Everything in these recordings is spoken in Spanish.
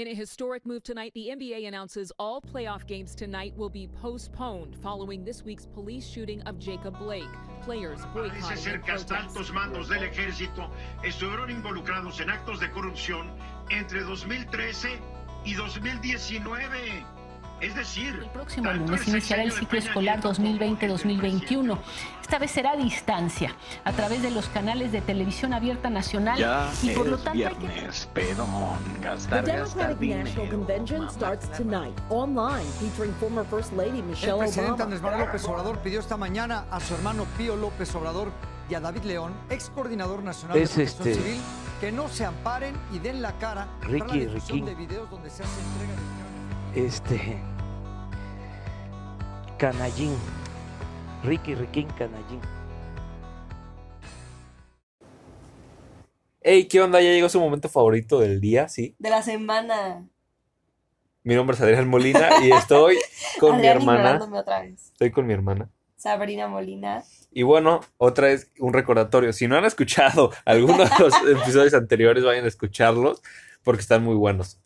In a historic move tonight, the NBA announces all playoff games tonight will be postponed following this week's police shooting of Jacob Blake. Players Parece boycotting ser the que hasta protests. altos mandos del ejército estuvieron involucrados en actos de corrupción entre 2013 y 2019. Es decir, El próximo lunes iniciará el ciclo escolar Nieto como el del 2020-2021. Esta vez será a distancia, a través de los canales de televisión abierta nacional Ya y por lo tanto hay que The gastar, gastar Democratic National dinero. Convention starts tonight, online, featuring former First Lady El Michelle presidente Obama. Andrés Manuel López Obrador pidió esta mañana a su hermano Pío López Obrador y a David León, ex coordinador nacional Es de Protección este- Civil, que no se amparen y den la cara para la Ricky, de videos donde se hace entrega de. Este. Canallín. Ricky Riquín Canallín. Hey, ¿qué onda? Ya llegó su momento favorito del día, sí. de la semana. Mi nombre es Adrián Molina y estoy con mi hermana. ignorándome otra vez. Estoy con mi hermana. Sabrina Molina. Y bueno, otra vez un recordatorio. Si no han escuchado alguno de los episodios anteriores, vayan a escucharlos porque están muy buenos.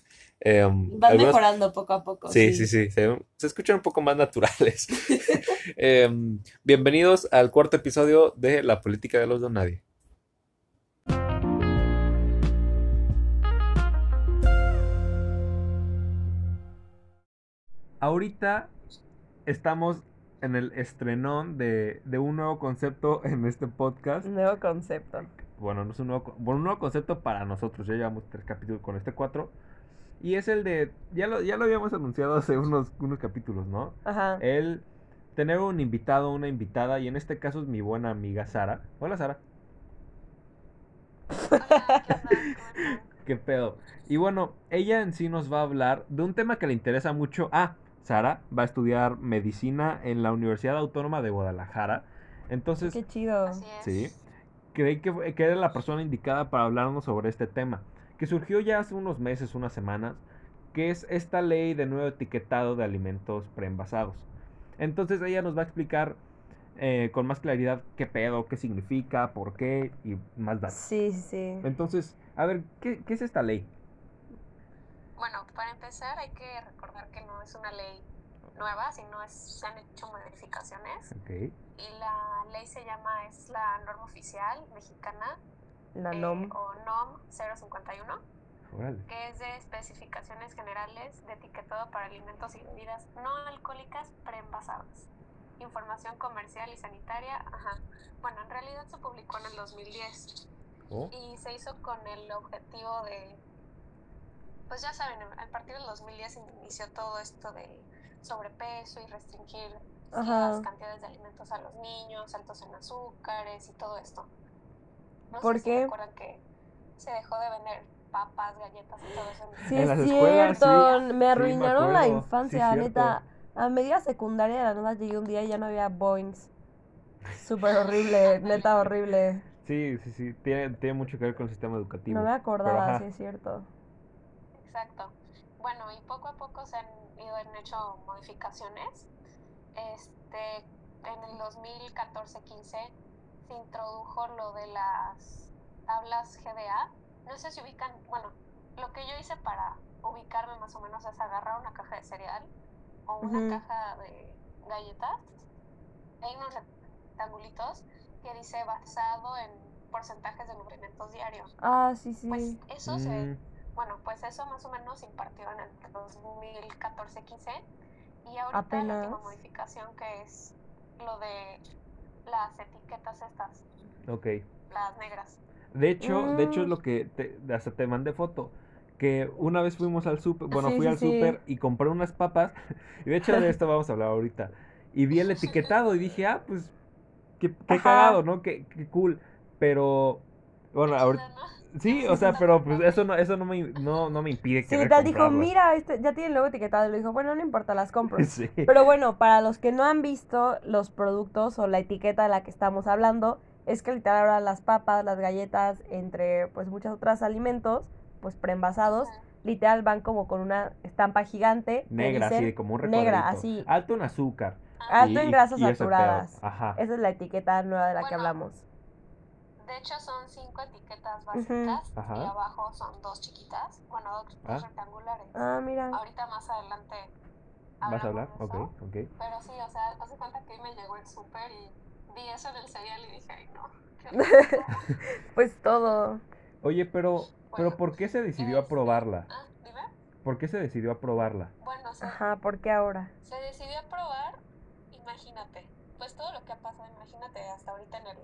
Em, Van algunos- mejorando poco a poco. Sí, sí, sí. Se, se escuchan un poco más naturales. Em, bienvenidos al cuarto episodio de La política de los don nadie. Ahorita estamos en el estrenón de, de un nuevo concepto en este podcast. Nuevo concepto. Bueno, no es un nuevo, bueno, un nuevo concepto para nosotros. Ya llevamos tres capítulos con este cuatro. Y es el de. Ya lo, ya lo habíamos anunciado hace unos, unos capítulos, ¿no? Ajá. El tener un invitado, una invitada. Y en este caso es mi buena amiga Sara. Hola, Sara. ¿Qué pedo? Y bueno, ella en sí nos va a hablar de un tema que le interesa mucho. Ah, Sara va a estudiar medicina en la Universidad Autónoma de Guadalajara. Entonces, Qué chido. Sí. Creí que, que era la persona indicada para hablarnos sobre este tema, que surgió ya hace unos meses, unas semanas, que es esta ley de nuevo etiquetado de alimentos preenvasados. Entonces ella nos va a explicar eh, con más claridad qué pedo, qué significa, por qué y más datos. Sí, sí. Entonces, a ver, ¿qué, qué es esta ley? Bueno, para empezar hay que recordar que no es una ley nueva, sino es, se han hecho modificaciones Ok. y la ley se llama, es la norma oficial mexicana La eh, NOM. o NOM 051, Órale. que es de especificaciones generales de etiquetado para alimentos y bebidas no alcohólicas preenvasadas. Información comercial y sanitaria, ajá. Bueno, en realidad se publicó en el 2010 Oh, y se hizo con el objetivo de, pues ya saben, a partir del 2010 inició todo esto del sobrepeso y restringir Ajá. las cantidades de alimentos a los niños, altos en azúcares y todo esto. No ¿Por sé si qué? recuerdan que se dejó de vender papas, galletas y todo eso. Sí, En es las cierto. sí. Me arruinaron la infancia, neta. A media secundaria de la nada llegué un día y ya no había boings. Súper horrible, neta horrible. Sí, sí, sí. Tiene, tiene mucho que ver con el sistema educativo. No me acordaba, sí es cierto. Exacto. Bueno, y poco a poco se han ido han hecho modificaciones. Este, en el 2014-15 se introdujo lo de las tablas GDA. No sé si ubican, bueno, lo que yo hice para ubicarme más o menos es agarrar una caja de cereal o una caja de galletas. Hay unos rectangulitos que dice basado en porcentajes de nutrimentos diarios. Ah, sí, sí. Pues eso se, Mm, bueno, pues eso más o menos se impartió en el 2014-15 y ahorita la Apenas. última modificación que es lo de las etiquetas estas, ok. las negras. De hecho, de hecho es Mm. lo que te, hasta te mandé foto. Que una vez fuimos al súper, bueno, Sí, fui sí, al sí. súper y compré unas papas. Y de hecho de esto vamos a hablar ahorita. Y vi el etiquetado y dije, ah, pues, qué, qué cagado, ¿no? Qué, qué cool. Pero, bueno, ahorita... Sí, o sea, pero pues eso no, eso no me, no, no me impide Sí, querer tal dijo, mira, este, ya tiene el logo etiquetado. Y le dijo, bueno, no importa, las compro. Sí. Pero bueno, para los que no han visto los productos o la etiqueta de la que estamos hablando, es que literal ahora las papas, las galletas, entre pues muchos otros alimentos, pues preenvasados, literal van como con una estampa gigante. que Negra, así, dicen como un negra, recuadrito. así. Alto en azúcar. Alto y- en grasas saturadas. Ajá. Esa es la etiqueta nueva de la que hablamos. De hecho, son cinco etiquetas básicas y abajo son dos chiquitas, bueno, dos, Ah. dos rectangulares. Ah, mira. Ahorita más adelante. ¿Vas a hablar? de Ok, eso. ok. Pero sí, o sea, hace cuenta que hoy me llegó el súper y vi eso en el cereal y dije, ay, no. qué rico". Pues todo. Oye, pero, pero ¿por qué se decidió este, aprobarla? Ah, dime. ¿Por qué se decidió aprobarla? Bueno, se, Ajá, ¿por qué ahora? se decidió aprobar, imagínate, pues todo lo que ha pasado, imagínate hasta ahorita en el,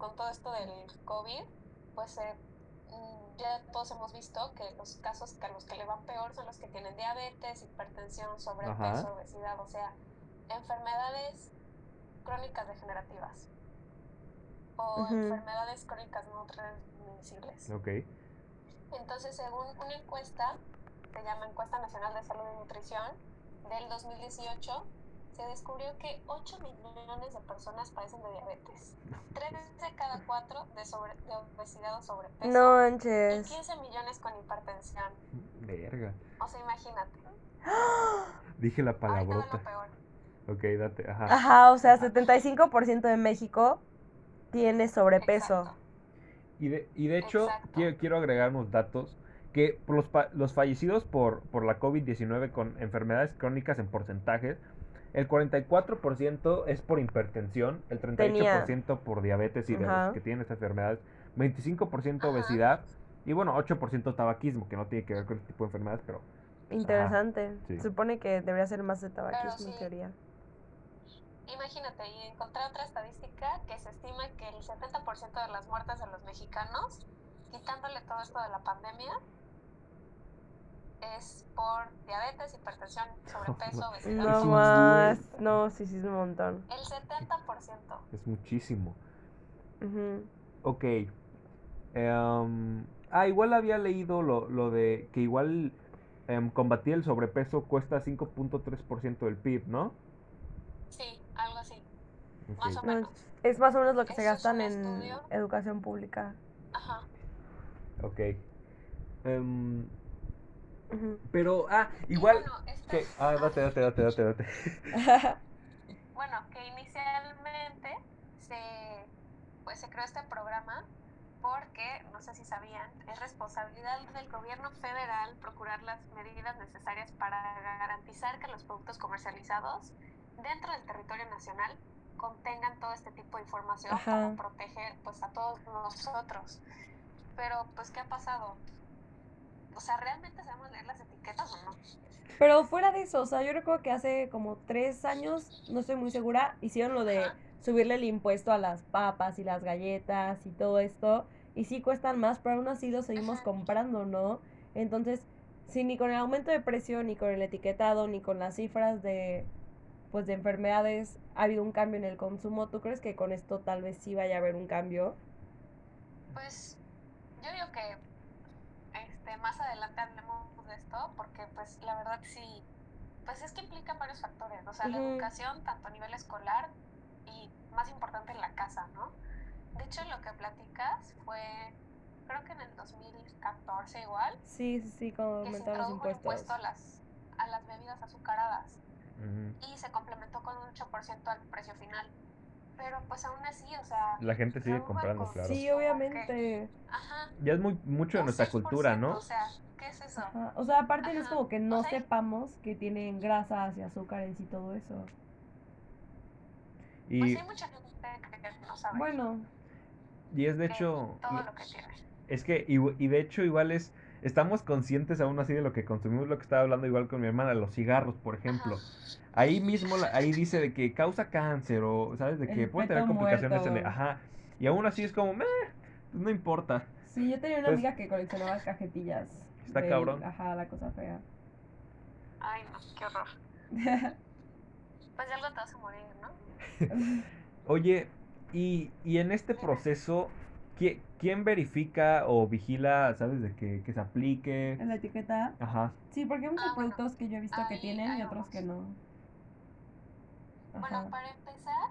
con todo esto del COVID, pues eh, mm, ya todos hemos visto que los casos que a los que le van peor son los que tienen diabetes, hipertensión, sobrepeso, Ajá. obesidad, o sea, enfermedades crónicas degenerativas o enfermedades crónicas no transmisibles. Ok. Entonces, según una encuesta, se llama Encuesta Nacional de Salud y Nutrición, del 2018, se descubrió que 8 millones de personas padecen de diabetes, 3 de cada 4 de, sobre, de obesidad o sobrepeso, No y manches. 15 millones con hipertensión. Verga. O sea, imagínate. Dije la palabrota. lo peor. Ok, date, ajá. Ajá, o sea, 75% de México tiene sobrepeso. Exacto. Y de, y de hecho, quiero, quiero agregar unos datos que los, pa- los fallecidos por, por la COVID-19 con enfermedades crónicas en porcentajes, el 44% es por hipertensión, el 38% por diabetes y de Ajá. los que tienen estas enfermedades, 25% Ajá. obesidad y bueno, 8% tabaquismo, que no tiene que ver con este tipo de enfermedades, pero Interesante. sí. Se supone que debería ser más de tabaquismo sí. en teoría. Imagínate, y encontré otra estadística que se estima que el 70% de las muertes de los mexicanos, quitándole todo esto de la pandemia, es por diabetes, hipertensión, sobrepeso, obesidad. No más. No, sí, sí, es un montón. El 70%. es muchísimo. Ujú. Ok. Em, ah, igual había leído lo, lo de que igual em, combatir el sobrepeso cuesta 5.3% del PIB, ¿no? Sí, algo así, más o No, menos. Es más o menos lo que se gastan en estudio. educación pública. Ajá. Ok. Pero, ah, igual... bueno, esta- que- ah, date, date, date, date, date. Bueno, que inicialmente se, pues, se creó este programa porque, no sé si sabían, es responsabilidad del gobierno federal procurar las medidas necesarias para garantizar que los productos comercializados dentro del territorio nacional contengan todo este tipo de información Ajá. para proteger pues, a todos nosotros. Pero, pues, ¿qué ha pasado? O sea, ¿realmente sabemos leer las etiquetas o no? Pero fuera de eso, o sea, yo recuerdo que hace como tres años, no estoy muy segura, hicieron lo de Ajá. subirle el impuesto a las papas y las galletas y todo esto. Y sí cuestan más, pero aún así lo seguimos Ajá. comprando, ¿no? Entonces, si ni con el aumento de precio, ni con el etiquetado, ni con las cifras de, pues, de enfermedades ha habido un cambio en el consumo, ¿tú crees que con esto tal vez sí vaya a haber un cambio? Pues yo digo que más adelante hablemos de esto, porque pues la verdad sí, pues es que implica varios factores, o sea, la educación tanto a nivel escolar y más importante en la casa, ¿no? De hecho, lo que platicas fue, creo que en el 2014 igual, Sí, sí, sí, cuando aumentaron los un impuesto a las, a las bebidas azucaradas y se complementó con un 8% al precio final. Pero pues aún así, o sea... La gente sigue comprando, claro. Sí, obviamente. Ajá. Ya es muy mucho de nuestra cultura, 6%, ¿no? O sea, ¿qué es eso? Ajá, O sea, aparte no es como que o no sea, sepamos que tienen grasas y azúcares y todo eso. Pues Y, hay mucha gente que no sabe Bueno, y es de hecho... todo lo- lo que tiene. Es que, y, y de hecho, igual es. Estamos conscientes aún así de lo que consumimos, lo que estaba hablando igual con mi hermana, los cigarros, por ejemplo. Ahí mismo, la- ahí dice de que causa cáncer o, ¿sabes? De que El puede tener complicaciones en el. Ajá. Y aún así es como, "Meh, pues no importa. sí, yo tenía una Pues- amiga que coleccionaba cajetillas. Está cabrón. Ajá, la cosa fea. Ay, no, qué horror. Pues de algo te vas a morir, ¿no? Oye, y, y en este proceso, ¿quién, quién verifica o vigila, ¿sabes? De que, que se aplique. en la etiqueta. Ajá. Sí, porque hay muchos Ah, bueno, productos que yo he visto que tienen y otros que no. Ajá. Bueno, para empezar,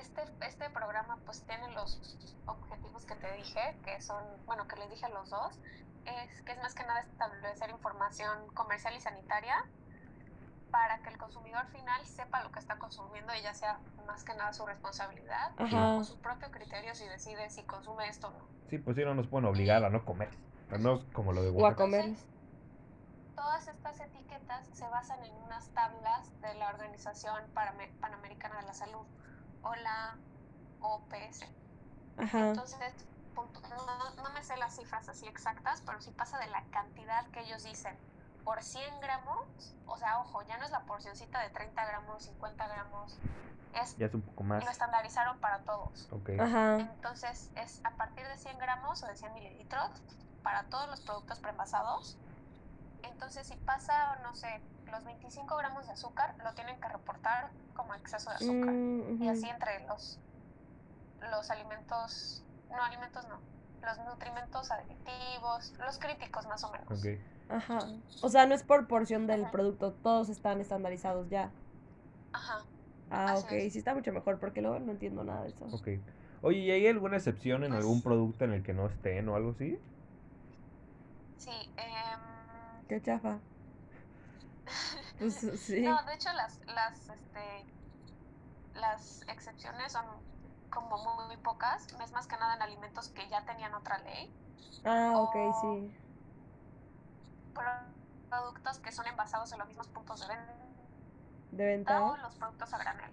este, este programa pues tiene los objetivos que te dije, que son, bueno, que les dije a los dos, es que es más que nada establecer información comercial y sanitaria para que el consumidor final sepa lo que está consumiendo y ya sea más que nada su responsabilidad Ajá. o su propio criterio si decide si consume esto o no. Sí, pues sí, no nos pueden obligar a no comer. Al menos como lo de O a comer. Todas estas etiquetas se basan en unas tablas de la Organización Panamericana de la Salud o la OPS. Ajá. Entonces, punto- no, no me sé las cifras así exactas, pero sí pasa de la cantidad que ellos dicen por 100 gramos, o sea, ojo, ya no es la porcioncita de 30 gramos, 50 gramos, es, Ya es un poco más. lo estandarizaron para todos. Ok. Ajá. Entonces, es a partir de 100 gramos o de 100 mililitros para todos los productos preenvasados. Entonces, si pasa, no sé, los 25 gramos de azúcar, lo tienen que reportar como exceso de azúcar. Mm, Y ujú. así entre los, los alimentos, no alimentos no, los nutrimentos aditivos, los críticos más o menos. Ok. Ajá. O sea, no es por porción del Ajá. producto, todos están estandarizados ya. Ajá. Ah, Así ok, es. sí está mucho mejor porque luego no entiendo nada de eso. Ok. Oye, ¿y hay alguna excepción en Pues- algún producto en el que no estén o algo así? Sí. em, Qué chafa. Pues sí. No, de hecho las, las, este, las excepciones son como muy pocas, es más que nada en alimentos que ya tenían otra ley, Ah, ok, o- sí. Pro- productos que son envasados en los mismos puntos de venta ¿De venta? o los productos a granel.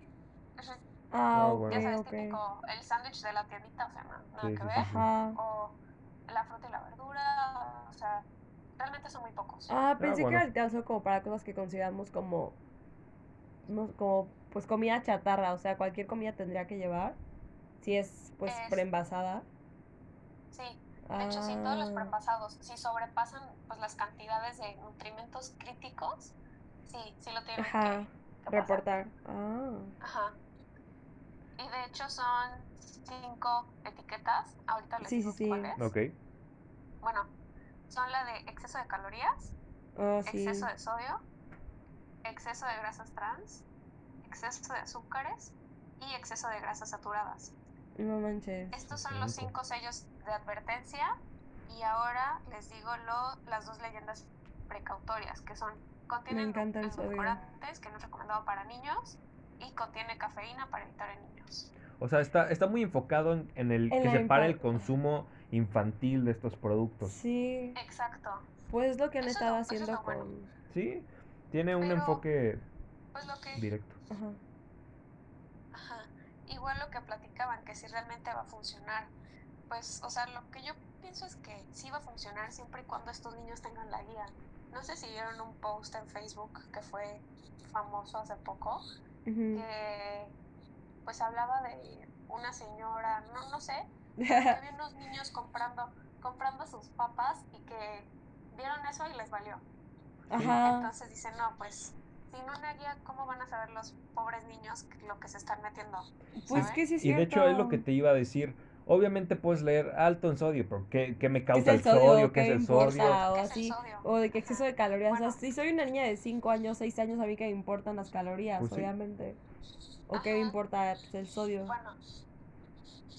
Ah, Ah, ok, bueno. Ya sabes, ok. típico, el sándwich de la tiendita, o sea, no- nada Sí, que sí, ver. sí. O la fruta y la verdura, o sea, realmente son muy pocos. Ah, pensé bueno. que era como para cosas que consideramos como, no, como, pues comida chatarra, o sea, cualquier comida tendría que llevar, si es, pues, Es- preenvasada. Sí, de hecho, sí, todos los Ah. preenvasados, si sobrepasan pues las cantidades de nutrimentos críticos, sí, sí lo tienen Ajá, que, reportar. Ah, Ajá. Y de hecho son cinco etiquetas, ahorita les Sí, digo sí, sí. cuáles. Ok. Bueno, son la de exceso de calorías, oh, sí. exceso de sodio, exceso de grasas trans, exceso de azúcares y exceso de grasas saturadas. No manches. Estos son los cinco sellos de advertencia y ahora les digo lo, las dos leyendas precautorias que son contienen edulcorantes que no es recomendado para niños y contiene cafeína para evitar en niños. O sea, está, está muy enfocado en, en el En que se para el consumo infantil de estos productos. Sí, Exacto. pues lo que han Eso estado lo- eso es haciendo bueno. con... Sí, tiene un enfoque Pues lo que directo. Ajá. Ajá. Igual lo que platicaban, que si realmente va a funcionar. Pues, o sea, lo que yo pienso es que sí va a funcionar siempre y cuando estos niños tengan la guía. No sé si vieron un post en Facebook que fue famoso hace poco, que pues hablaba de una señora, no, no sé, que vio unos niños comprando, comprando sus papas y que vieron eso y les valió. Ajá. Entonces dicen, no, pues sin una guía, ¿cómo van a saber los pobres niños lo que se están metiendo? Pues ¿saben? que sí es Y de hecho es lo que cierto. te iba a decir. Obviamente puedes leer alto en sodio, pero ¿qué, qué me ¿Qué es causa el el sodio? ¿Qué ¿Qué es el sodio? O ¿Qué es el así. sodio? O de que exceso de calorías. O sea, Bueno. si soy una niña de 5 años, 6 años, a mí que me importan las calorías, Pues sí. obviamente. O qué me importa pues, el sodio. Bueno,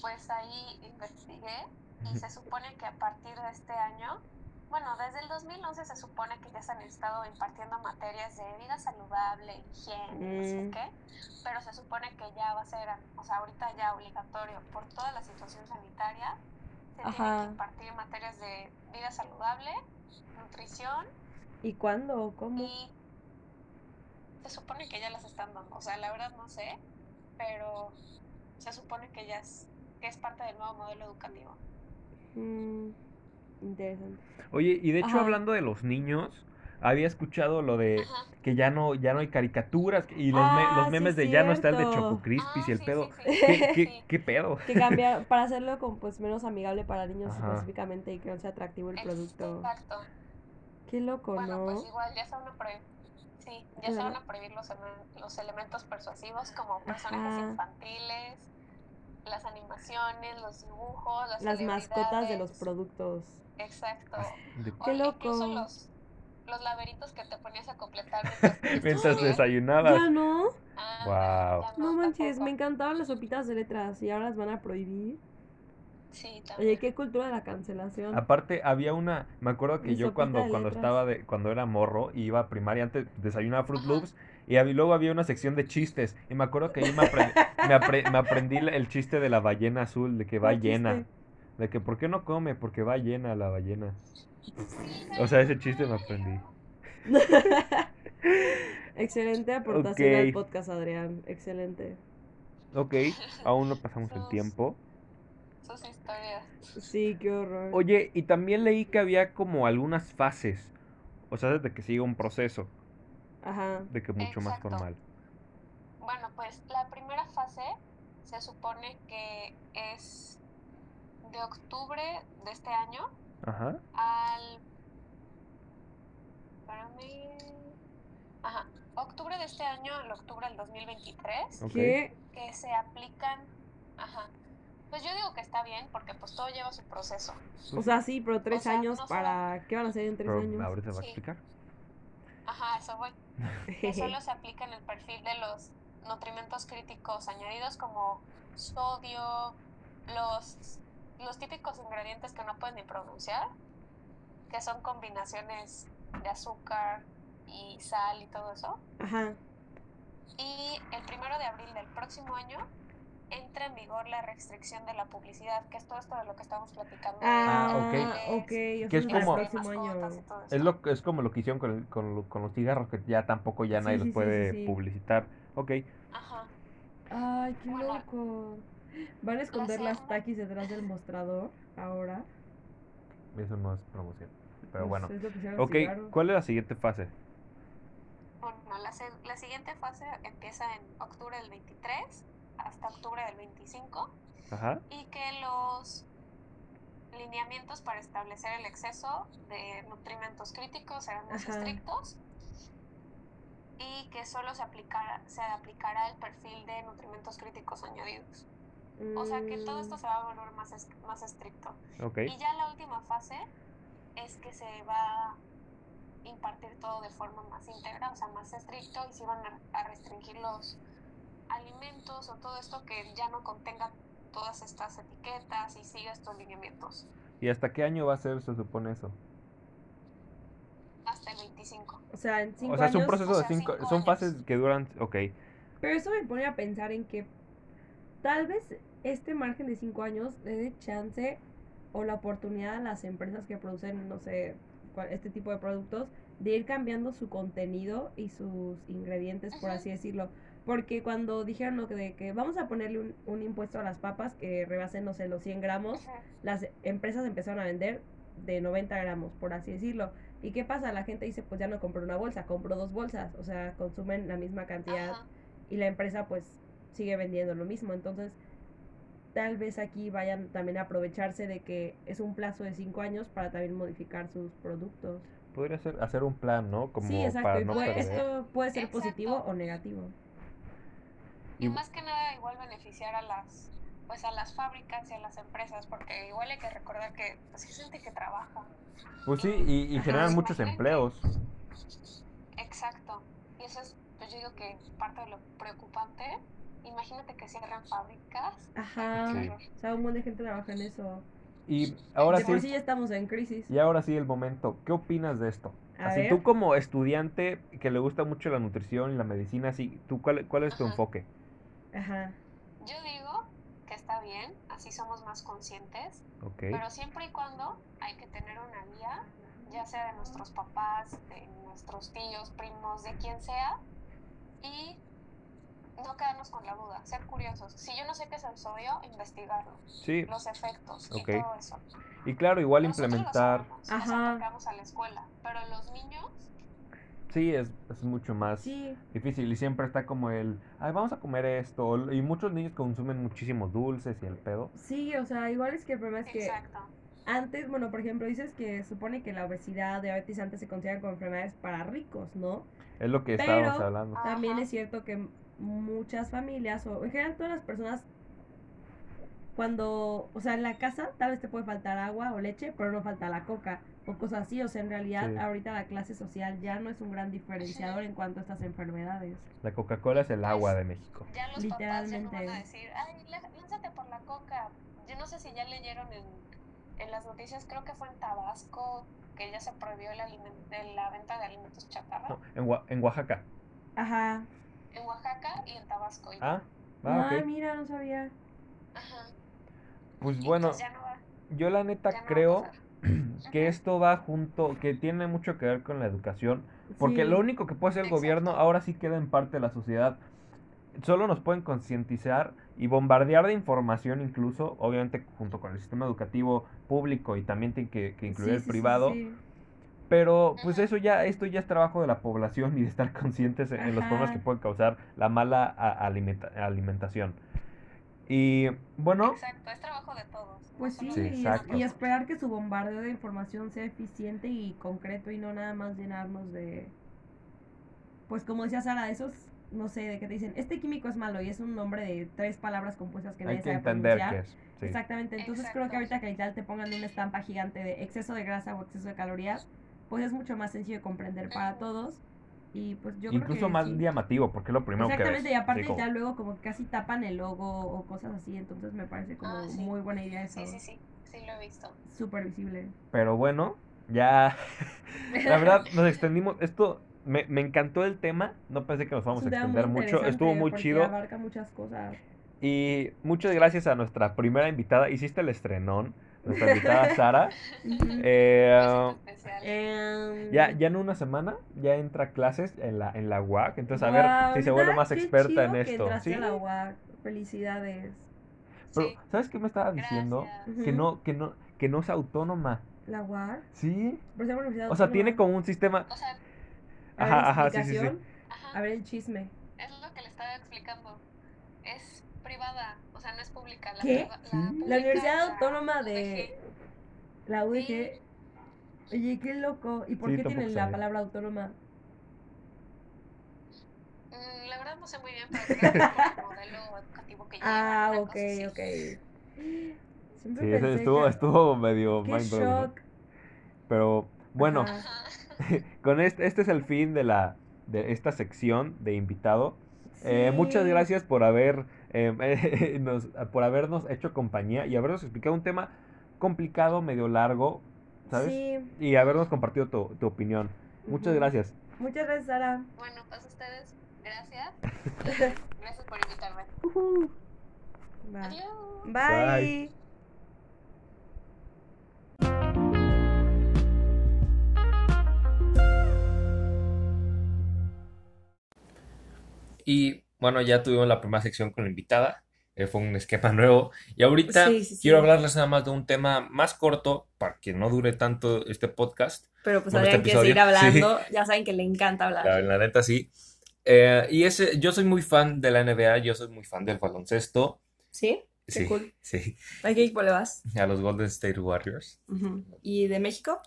pues ahí investigué y se supone que a partir de este año, bueno, desde el 2011 se supone que ya se han estado impartiendo materias de vida saludable, higiene, no sé Mm. qué, pero se supone que ya va a ser, o sea, ahorita ya obligatorio por toda la situación sanitaria, se tienen Ajá. que impartir materias de vida saludable, nutrición ¿Y cuándo? o ¿Cómo? y se supone que ya las están dando, o sea, la verdad no sé, pero se supone que ya es, que es parte del nuevo modelo educativo. Mm, interesante. Oye, y de hecho Ajá. hablando de los niños, había escuchado lo de Ajá. que ya no, ya no hay caricaturas y los, me- Ah, los sí, memes de ya no está el de. Choco Crispis y el Ah, sí, pedo. sí, sí. ¿Qué, qué, Sí. qué pedo? Que cambia para hacerlo como pues menos amigable para niños Ajá. específicamente y que no sea atractivo el producto. Exacto. Qué loco, Bueno, ¿no? pues igual ya se van a prohibir. Sí, ya se van a prohibir los, los elementos persuasivos como personajes Ajá. infantiles, las animaciones, los dibujos, las, Las mascotas de los productos. Exacto. O Qué Incluso loco. los, los laberintos que te ponías a completar mientras desayunabas. Ya no. Ah, Wow. ya No manches, tampoco. me encantaban las sopitas de letras y ahora las van a prohibir. Sí, Oye, también. qué cultura de la cancelación. Aparte, había una, me acuerdo que Mi yo cuando, de cuando letras. estaba de, cuando era morro, iba a primaria, antes desayunaba Fruit Ajá. Y luego había una sección de chistes, y me acuerdo que ahí me, apre- me, apre- me aprendí el, chiste de la ballena azul, de que va ¿Cuál llena, chiste? de que ¿por qué no come? Porque va llena la ballena. O sea, ese chiste me aprendí. Excelente aportación al Ok. podcast, Adrián. Excelente. Ok, aún no pasamos el tiempo. Sus historias. Sí, qué horror. Oye, y también leí que había como algunas fases, o sea, de que sigue un proceso, Ajá. de que mucho más Exacto. formal. Bueno, pues la primera fase se supone que es de octubre de este año Ajá. al... Espérame. Ajá. Octubre de este año al octubre del 2023, Ok. ¿Qué? que se aplican... Ajá. Pues yo digo que está bien porque pues todo lleva su proceso. O sea, sí, pero tres sea, años no solo- para... ¿Qué van a hacer en tres Pero años? ahorita va a Sí. explicar. Ajá, eso voy. que solo se aplica en el perfil de los nutrimentos críticos añadidos como sodio, los, los típicos ingredientes que no pueden ni pronunciar, que son combinaciones de azúcar y sal y todo eso. Ajá. Y el primero de abril del próximo año entra en vigor la restricción de la publicidad, que es todo esto de lo que estamos platicando. de Ah, ok. redes, ok. Que es como- Es, lo, es como lo que hicieron con, con, con los cigarros, que ya tampoco ya nadie sí, los sí, puede sí, sí. publicitar. Ok, Ajá. Ay, qué Bueno. loco. ¿Van a esconder las taquis detrás del mostrador ahora? eso no es promoción. Pero Pues, bueno. es lo que hicieron los Ok, cigarros. ¿cuál es la siguiente fase? Bueno, la, la siguiente fase empieza en octubre del 23 hasta octubre del 25 Ajá. y que los lineamientos para establecer el exceso de nutrimentos críticos serán más Ajá. estrictos y que solo se aplicará, se aplicará el perfil de nutrimentos críticos añadidos. O sea que todo esto Mm, se va a volver más, es- más estricto. Ok. Y ya la última fase es que se va a impartir todo de forma más íntegra, o sea, más estricto, y se van a restringir los alimentos o todo esto que ya no contenga todas estas etiquetas y siga estos lineamientos ¿Y hasta qué año va a ser, se supone eso? hasta el 25. O sea, en cinco o sea, es un años- proceso o sea, son años. fases que duran, ok. Pero eso me pone a pensar en que tal vez este margen de cinco años le dé chance o la oportunidad a las empresas que producen, no sé, este tipo de productos, de ir cambiando su contenido y sus ingredientes, por Ajá. así decirlo. Porque cuando dijeron lo que de que vamos a ponerle un, un impuesto a las papas que rebasen, no sé, los 100 gramos, las empresas empezaron a vender de 90 gramos, por así decirlo. ¿Y qué pasa? La gente dice, pues ya no compro una bolsa, compro dos bolsas. O sea, consumen la misma cantidad Ajá. y la empresa pues sigue vendiendo lo mismo. Entonces, tal vez aquí vayan también a aprovecharse de que es un plazo de cinco años para también modificar sus productos. Podría ser hacer un plan, ¿no? Como sí, exacto. para y no puede- perder. esto puede ser Exacto. positivo o negativo. Y más que nada igual beneficiar a las pues a las fábricas y a las empresas, porque igual hay que recordar que pues hay gente que trabaja. Pues sí, y, generan muchos empleos. Exacto. Y eso es, pues yo digo que parte de lo preocupante. Imagínate que cierran fábricas. Ajá. Sí. O sea, un montón de gente trabaja en eso. Y ahora de por sí, sí ya estamos en crisis. y ahora sí el momento. ¿Qué opinas de esto? A Así ver. tú como estudiante que le gusta mucho la nutrición y la medicina, sí, ¿tú cuál, cuál es tu Ajá. enfoque? Ajá. Yo digo que está bien, así somos más conscientes, Ok. pero siempre y cuando hay que tener una guía, ya sea de nuestros papás, de nuestros tíos, primos, de quien sea, y no quedarnos con la duda, ser curiosos. Si yo no sé qué es el sodio, investigarlo, Sí, los efectos Ok. y todo eso. y claro, igual Nosotros lo implementar, sabemos, o sea, Ajá. porque vamos a la escuela, pero los niños, sí, es, es mucho más Sí. difícil y siempre está como el, ay, vamos a comer esto, y muchos niños consumen muchísimos dulces y el pedo. Sí, o sea, igual es que el problema es que exacto. antes, bueno, por ejemplo, dices que supone que la obesidad, diabetes antes se consideran como enfermedades para ricos, ¿no? Es lo que Pero- estábamos hablando. También Ajá. es cierto que muchas familias, o en general todas las personas, cuando, o sea, en la casa tal vez te puede faltar agua o leche, pero no falta la coca o cosas así. O sea, en realidad Sí. ahorita la clase social ya no es un gran diferenciador en cuanto a estas enfermedades. La Coca-Cola es el agua de México. Ya los papás ya no van a Literalmente. decir, ay, lá- lánzate por la coca. Ya no sé si ya leyeron en, en las noticias, creo que fue en Tabasco, que ya se prohibió el de la venta de alimentos chatarra. No, en, en Oaxaca. Ajá. En Oaxaca y en Tabasco. y- Ah, Ah, ah, ok. mira, no sabía. Ajá. Pues Y bueno, pues no va, yo la neta no que esto va junto, que tiene mucho que ver con la educación, porque Sí. lo único que puede hacer el gobierno ahora sí queda en parte de la sociedad. Solo nos pueden concientizar y bombardear de información incluso, obviamente junto con el sistema educativo público y también tiene que, que incluir Sí, el sí, privado. sí. Pero pues eso ya, esto ya es trabajo de la población y de estar conscientes en, en los problemas que pueden causar la mala a- alimenta- alimentación. Y bueno, Exacto, es trabajo de todos. Pues sí, y, exacto. esperar que su bombardeo de información sea eficiente y concreto y no nada más llenarnos de... Pues como decía Sara, esos, no sé, de que te dicen, este químico es malo y es un nombre de tres palabras compuestas que hay nadie que sabe entender pronunciar. es. sí. Exactamente, entonces creo que ahorita que literal te pongan una estampa gigante de exceso de grasa o exceso de calorías, pues es mucho más sencillo de comprender para todos. Y pues yo Incluso creo que más sí. llamativo, porque es lo primero que ves. Exactamente, y aparte como- ya luego como que casi tapan el logo o cosas así, entonces me parece como Ah, sí. muy buena idea eso. Sí, sí, sí, sí lo he visto. Súper visible. Pero bueno, ya. La verdad, nos extendimos. Esto me, me encantó el tema. No pensé que nos vamos a extender muy mucho. Estuvo muy chido. abarca muchas cosas. Y muchas gracias a nuestra primera invitada. Hiciste el estrenón. Nuestra invitada Sara. Eh, Es especial. Em, ya, ya en una semana ya entra a clases en la, en la UAC. Entonces, a ver si se vuelve más experta en que esto. entraste ¿sí? a la UAC. Felicidades. Pero, Sí, ¿sabes qué me estaba diciendo? gracias. Que no, que no, que no es autónoma. La UAC. ¿Sí? Pero O sea, Autónoma. tiene como un sistema. O sea, Ajá, ajá, sí, sí, sí. ajá, A ver el chisme. es lo que le estaba explicando. Es privada, o sea, no es pública. La, ¿Qué? Sí. la, La pública La Universidad Autónoma de la UDG. Sí. Oye, qué loco. ¿Y por Sí, qué tienen la palabra autónoma? Mm, la verdad no sé muy bien, pero creo que el modelo educativo que llevan. Ah, ok, ok. Siempre Sí, pensé estuvo, que- estuvo medio Qué mind shock. Pero bueno, Ajá. con este, este es el fin de la de esta sección de invitado. Eh, muchas Sí. gracias por haber eh, nos- por habernos hecho compañía y habernos explicado un tema complicado, medio largo, ¿sabes? Sí. Y habernos compartido tu, tu opinión. Muchas gracias. Muchas gracias, Sara. Bueno, pues ustedes, gracias. Gracias por invitarme. Adiós. Bye. Bye. Y bueno, ya tuvimos la primera sección con la invitada. eh, fue un esquema nuevo. Y ahorita Sí, sí, sí. quiero hablarles nada más de un tema más corto para que no dure tanto este podcast. Pero pues Bueno, este que seguir hablando. Ya saben que le encanta hablar. La, la neta sí. Eh, y ese, yo soy muy fan de la NBA, yo soy muy fan del baloncesto. ¿Sí? Qué Sí, cool. sí. ¿A qué equipo le vas? A los Golden State Warriors. Ujú. ¿Y de México?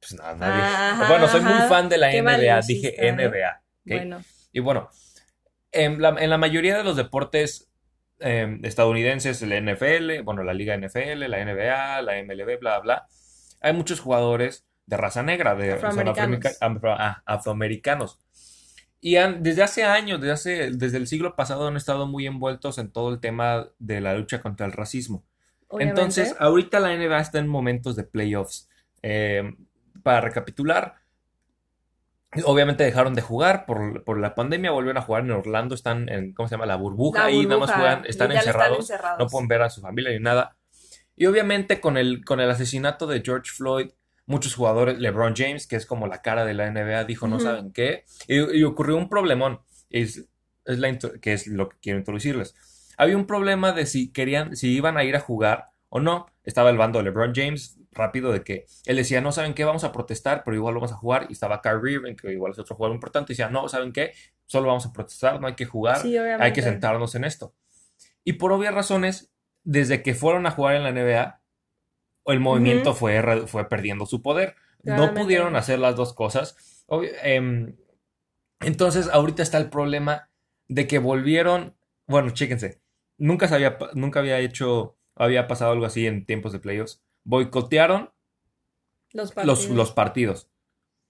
Pues nada, nadie. Ajá, bueno, soy muy ajá. fan de la NBA, dije ¿eh? NBA. ¿ok? Bueno. Y bueno, en la, en la mayoría de los deportes eh, estadounidenses, la NFL, bueno, la Liga NFL, la NBA, la MLB, bla, bla, hay muchos jugadores de raza negra, de Afroamericanos. afroamerica- afro- ah, afroamericanos. Y han- desde hace años, desde, hace, desde el siglo pasado, han estado muy envueltos en todo el tema de la lucha contra el racismo. Obviamente. Entonces, ahorita la NBA está en momentos de playoffs. Eh, para recapitular, obviamente dejaron de jugar por, por la pandemia, volvieron a jugar en Orlando, están en, ¿cómo se llama? La burbuja, La y nada más juegan, están encerrados, encerrados. no pueden ver a su familia ni nada. Y obviamente con el, con el asesinato de George Floyd, muchos jugadores, LeBron James, que es como la cara de la NBA, dijo, no saben qué, y, y ocurrió un problemón, es, es la, que es lo que quiero introducirles. Había un problema de si querían, si iban a ir a jugar o no. Estaba el bando de LeBron James, rápido, de que él decía, no saben qué, vamos a protestar, pero igual vamos a jugar. Y estaba Kyrie Irving, que igual es otro jugador importante, y decía, no, ¿saben qué? Solo vamos a protestar, no hay que jugar, Sí, hay que sentarnos en esto. Y por obvias razones, desde que fueron a jugar en la NBA, el movimiento fue, fue perdiendo su poder. No pudieron hacer las dos cosas. Em, entonces, ahorita está el problema de que volvieron. Bueno, chéquense. Nunca se había, nunca había hecho, había pasado algo así en tiempos de playoffs. Boicotearon Los partidos. los partidos.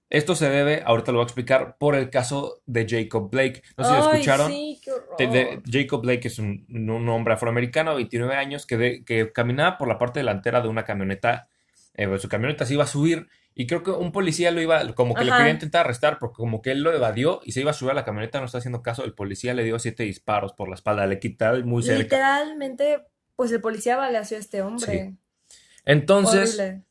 Esto se debe, ahorita lo voy a explicar, por el caso de Jacob Blake. No sé si lo escucharon. sí, qué horror. De- de- Jacob Blake es un, un hombre afroamericano, 29 años, que, de- que caminaba por la parte delantera de una camioneta. eh, su camioneta se iba a subir y creo que un policía lo iba, como que lo Ajá. quería intentar arrestar, porque como que él lo evadió y se iba a subir a la camioneta, no está haciendo caso. El policía le dio siete disparos por la espalda, le quitó muy cerca. Literalmente, pues el policía baleació a este hombre. Entonces, Horrible.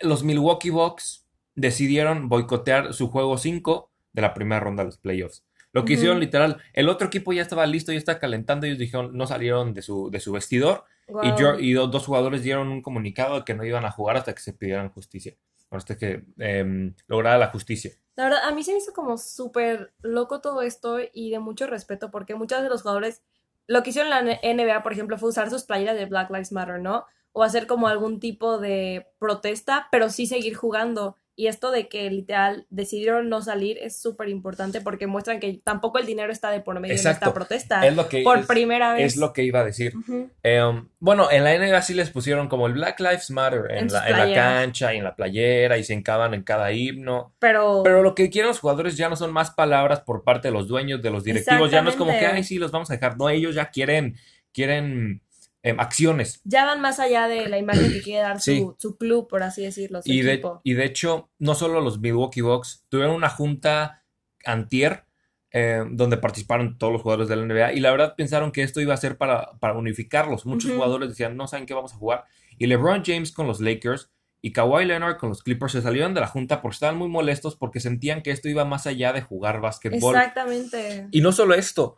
los Milwaukee Bucks decidieron boicotear su juego 5 de la primera ronda de los playoffs. Lo que hicieron literal, el otro equipo ya estaba listo, ya estaba calentando, ellos dijeron, no salieron de su, de su vestidor y, yo, y do- dos jugadores dieron un comunicado de que no iban a jugar hasta que se pidieran justicia, hasta que em, lograra la justicia. La verdad, a mí se me hizo como súper loco todo esto y de mucho respeto porque muchos de los jugadores, lo que hicieron en la NBA, por ejemplo, fue usar sus playeras de Black Lives Matter, ¿no? O hacer como algún tipo de protesta, pero sí seguir jugando. Y esto de que literal decidieron no salir es súper importante porque muestran que tampoco el dinero está de por medio en esta protesta. Es lo que, por es- primera vez. es lo que iba a decir. Em, bueno, en la NBA sí les pusieron como el Black Lives Matter en, la, en la playeras. cancha y en la playera y se encaban en cada himno. Pero, Pero lo que quieren los jugadores ya no son más palabras por parte de los dueños, de los directivos. Ya no es como que, ay, sí, los vamos a dejar. No, ellos ya quieren, quieren em, acciones. ya van más allá de la imagen que quiere dar Sí. su, su club, por así decirlo, su Y de, y de hecho, no solo los Milwaukee Bucks tuvieron una junta antier eh, donde participaron todos los jugadores de la NBA y la verdad pensaron que esto iba a ser para, para unificarlos. Muchos jugadores decían, no saben qué vamos a jugar. Y LeBron James con los Lakers y Kawhi Leonard con los Clippers se salieron de la junta porque estaban muy molestos porque sentían que esto iba más allá de jugar básquetbol. Exactamente. Y no solo esto,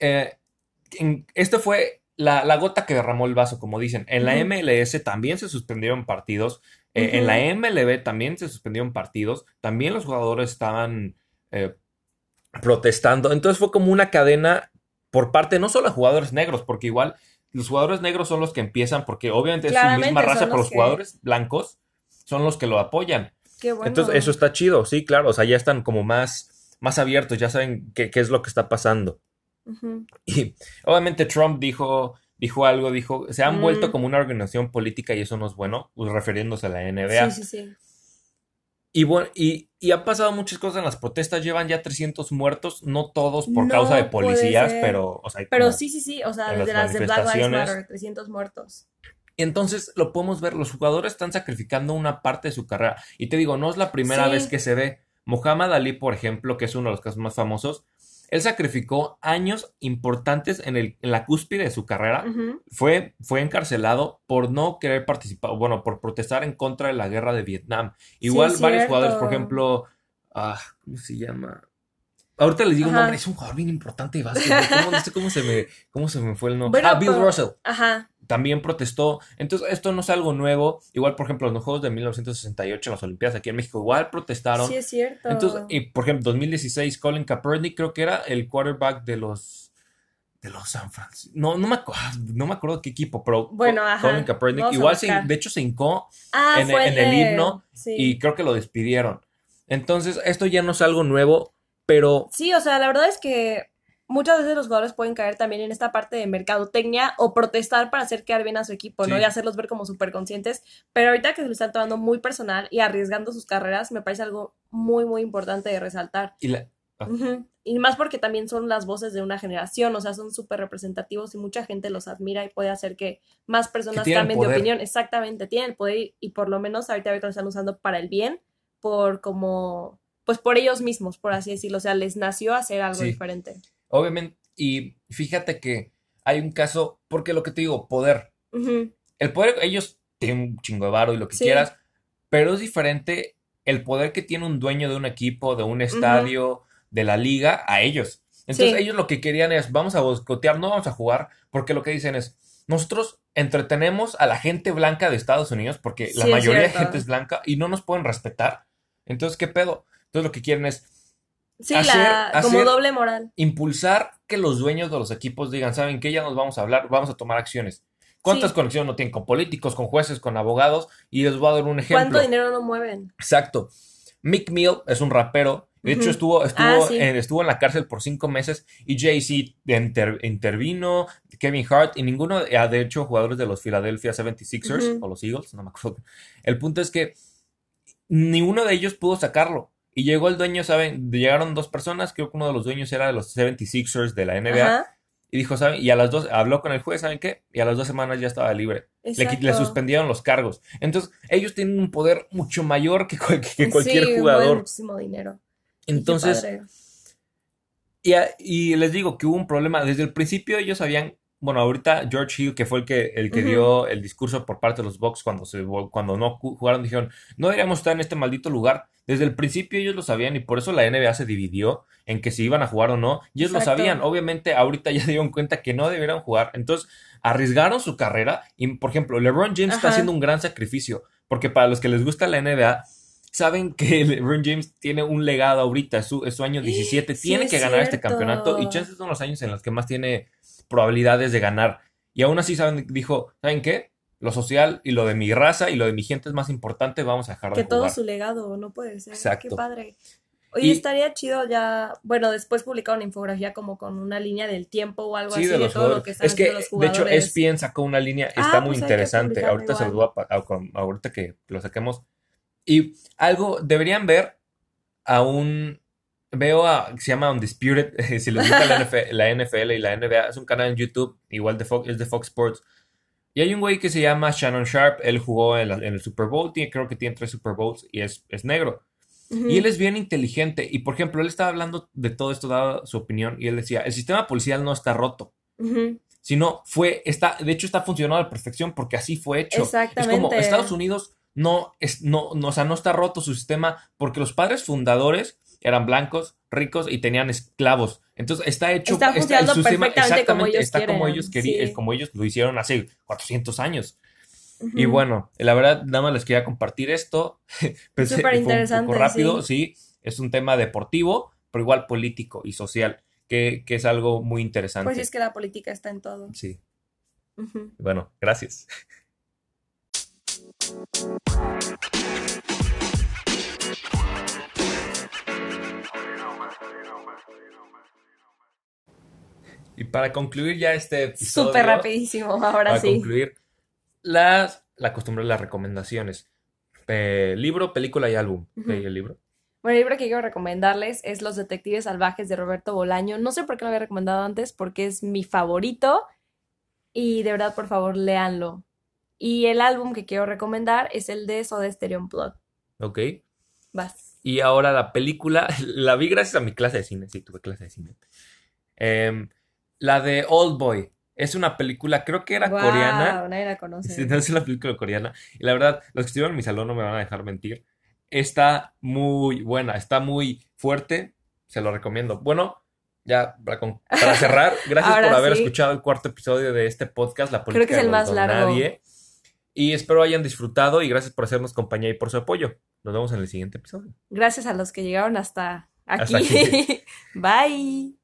eh, en- esto fue la, la gota que derramó el vaso, como dicen. En la. MLS también se suspendieron partidos, eh, en la MLB también se suspendieron partidos, también los jugadores estaban eh, protestando. Entonces fue como una cadena por parte no solo de jugadores negros, porque igual los jugadores negros son los que empiezan, porque obviamente es su misma raza, pero los los que- jugadores blancos son los que lo apoyan. Qué bueno. Entonces, eso está chido, sí, claro. O sea, ya están como más, más abiertos, ya saben qué, qué es lo que está pasando. Y obviamente Trump dijo, dijo algo, dijo, se han Mm. vuelto como una organización política y eso no es bueno, pues, refiriéndose a la NBA. Sí, sí, sí. Y bueno, y, y han pasado muchas cosas en las protestas, llevan ya 300 muertos, no todos por No causa de policías, pero, o sea, Pero sí, sí, sí. O sea, desde las las de Black Lives. Matter, 300 muertos. Entonces lo podemos ver, los jugadores están sacrificando una parte de su carrera. Y te digo, no es la primera Sí. vez que se ve. Muhammad Ali, por ejemplo, que es uno de los casos más famosos, él sacrificó años importantes en, el, en la cúspide de su carrera. Fue, fue encarcelado por no querer participar, bueno, por protestar en contra de la guerra de Vietnam. Igual varios jugadores, por ejemplo, ah, ¿cómo se llama? Ahorita les digo un nombre, es un jugador bien importante de básquet. ¿Cómo, no sé cómo se me, cómo se me fue el nombre. Bueno, ah, Bill pero- Russell Ajá. También protestó. Entonces, esto no es algo nuevo. Igual, por ejemplo, en los Juegos de 1968, en las Olimpiadas aquí en México, igual protestaron. Sí, es cierto. Entonces, y por ejemplo, 2016, Colin Kaepernick creo que era el quarterback de los de los San Francisco. No, no me acuerdo, no me acuerdo qué equipo, pero Bueno, ajá. Colin Kaepernick Vamos igual se- de hecho se hincó ah, en, fue en el himno Sí. y creo que lo despidieron. Entonces, esto ya no es algo nuevo, pero Sí, o sea, la verdad es que muchas veces los jugadores pueden caer también en esta parte de mercadotecnia o protestar para hacer quedar bien a su equipo, ¿no? Sí. Y hacerlos ver como súper conscientes. Pero ahorita que se lo están tomando muy personal y arriesgando sus carreras, me parece algo muy, muy importante de resaltar. y la-. Y más porque también son las voces de una generación, o sea, son súper representativos y mucha gente los admira y puede hacer que más personas cambien de opinión. Exactamente, tienen el poder y, por lo menos ahorita lo están usando para el bien, por como, pues por ellos mismos, por así decirlo, o sea, les nació hacer algo Sí. diferente. Obviamente, y fíjate que hay un caso, porque lo que te digo, poder. El poder, ellos tienen un chingo de varo y lo que Sí. quieras, pero es diferente el poder que tiene un dueño de un equipo, de un estadio, de la liga, a ellos. Entonces Sí. ellos lo que querían es, vamos a boicotear, no vamos a jugar, porque lo que dicen es, nosotros entretenemos a la gente blanca de Estados Unidos, porque la Sí, mayoría de gente es blanca y no nos pueden respetar. Entonces, ¿qué pedo? Entonces lo que quieren es Sí, Hacer- la, como hacer- doble moral. impulsar que los dueños de los equipos digan, ¿saben qué? Ya nos vamos a hablar, vamos a tomar acciones. ¿Cuántas Sí. conexiones no tienen con políticos, con jueces, con abogados? Y les voy a dar un ejemplo. ¿Cuánto dinero no mueven? Exacto. Mick Mill es un rapero. De hecho, estuvo, estuvo, Ah, sí. en, estuvo en la cárcel por cinco meses y Jay-Z inter- intervino, Kevin Hart y ninguno, ah, de hecho, jugadores de los Philadelphia 76ers Ujú. o los Eagles, no me acuerdo. El punto es que ni uno de ellos pudo sacarlo. Y llegó el dueño, ¿saben? Llegaron dos personas, creo que uno de los dueños era de los 76ers de la NBA. Ajá. Y dijo, ¿saben? Y a las dos, habló con el juez, ¿saben qué? Y a las dos semanas ya estaba libre. Le, suspendieron los cargos. Entonces, ellos tienen un poder mucho mayor que, cual- que cualquier Sí, jugador. muchísimo dinero. Entonces, y, a- y les digo que hubo un problema. Desde el principio ellos sabían, bueno, ahorita George Hill, que fue el que, el que dio el discurso por parte de los Bucks cuando, se, cuando no ju- jugaron, dijeron, no deberíamos estar en este maldito lugar. Desde el principio ellos lo sabían y por eso la NBA se dividió en que si iban a jugar o no. Y ellos Exacto. lo sabían. Obviamente ahorita ya dieron cuenta que no deberían jugar. Entonces arriesgaron su carrera y, por ejemplo, LeBron James está haciendo un gran sacrificio. Porque para los que les gusta la NBA, saben que LeBron James tiene un legado ahorita, es su, es su año 17, Sí, tiene es que ganar este campeonato y chances son los años en los que más tiene probabilidades de ganar. Y aún así, saben, dijo, ¿saben qué? Lo social y lo de mi raza y lo de mi gente es más importante, vamos a dejar de Que todo su legado, no puede ser. Exacto. Qué padre. Oye, Y- estaría chido ya. Bueno, después publicar una infografía como con una línea del tiempo o algo Sí, así de de, los todo lo que están Es que, de hecho. ESPN sacó una línea, Ah, está muy pues que interesante. Ahorita se los igual. voy a, a- ahorita que lo saquemos. Y algo, deberían ver a un, veo a, que se llama Undisputed, si les gusta la NFL, la NFL y la NBA, es un canal en YouTube, igual de Fox, es de Fox Sports. Y hay un güey que se llama Shannon Sharp, él jugó en, la- en el Super Bowl, tiene, creo que tiene tres Super Bowls y es, es negro. Y él es bien inteligente. Y por ejemplo, él estaba hablando de todo esto, daba su opinión, y él decía, el sistema policial no está roto, Ujú. sino fue, está, de hecho está funcionando a la perfección porque así fue hecho. Es como Exactamente. Estados Unidos no, es, no, no, o sea, no está roto su sistema porque los padres fundadores eran blancos, ricos y tenían esclavos. Entonces está hecho, Está funcionando el sistema perfectamente como ellos está como ellos querían, sí. como ellos lo hicieron hace 400 años. Y bueno, la verdad, nada más les quería compartir esto. Pensé fue un poco rápido, sí. Es un tema deportivo, pero igual político y social, que, que es algo muy interesante. Pues es que la política está en todo. Sí. Bueno, gracias. Y para concluir ya este episodio, Súper rapidísimo, ahora para sí. concluir, las, la costumbre de las recomendaciones. Eh, libro, película y álbum. Ujú. Eh, el libro. Bueno, el libro que quiero recomendarles es Los Detectives Salvajes de Roberto Bolaño. No sé por qué lo había recomendado antes, porque es mi favorito. Y de verdad, por favor, léanlo. Y el álbum que quiero recomendar es el de Soda Stereo Unplugged. Ok. Vas. Y ahora la película, la vi gracias a mi clase de cine, sí, tuve clase de cine. Em, la de Old Boy. Es una película, creo que era Guau, coreana. nadie la conoce. Sí, no es una película coreana. Y la verdad, los que estuvieron en mi salón no me van a dejar mentir. Está muy buena, está muy fuerte. Se lo recomiendo. Bueno, ya para, con- para cerrar, gracias por haber sí. escuchado el cuarto episodio de este podcast, La Creo que Política es el de más largo. Nadie. Y espero hayan disfrutado y gracias por hacernos compañía y por su apoyo. Nos vemos en el siguiente episodio. Gracias a los que llegaron hasta aquí. Hasta aquí. Bye.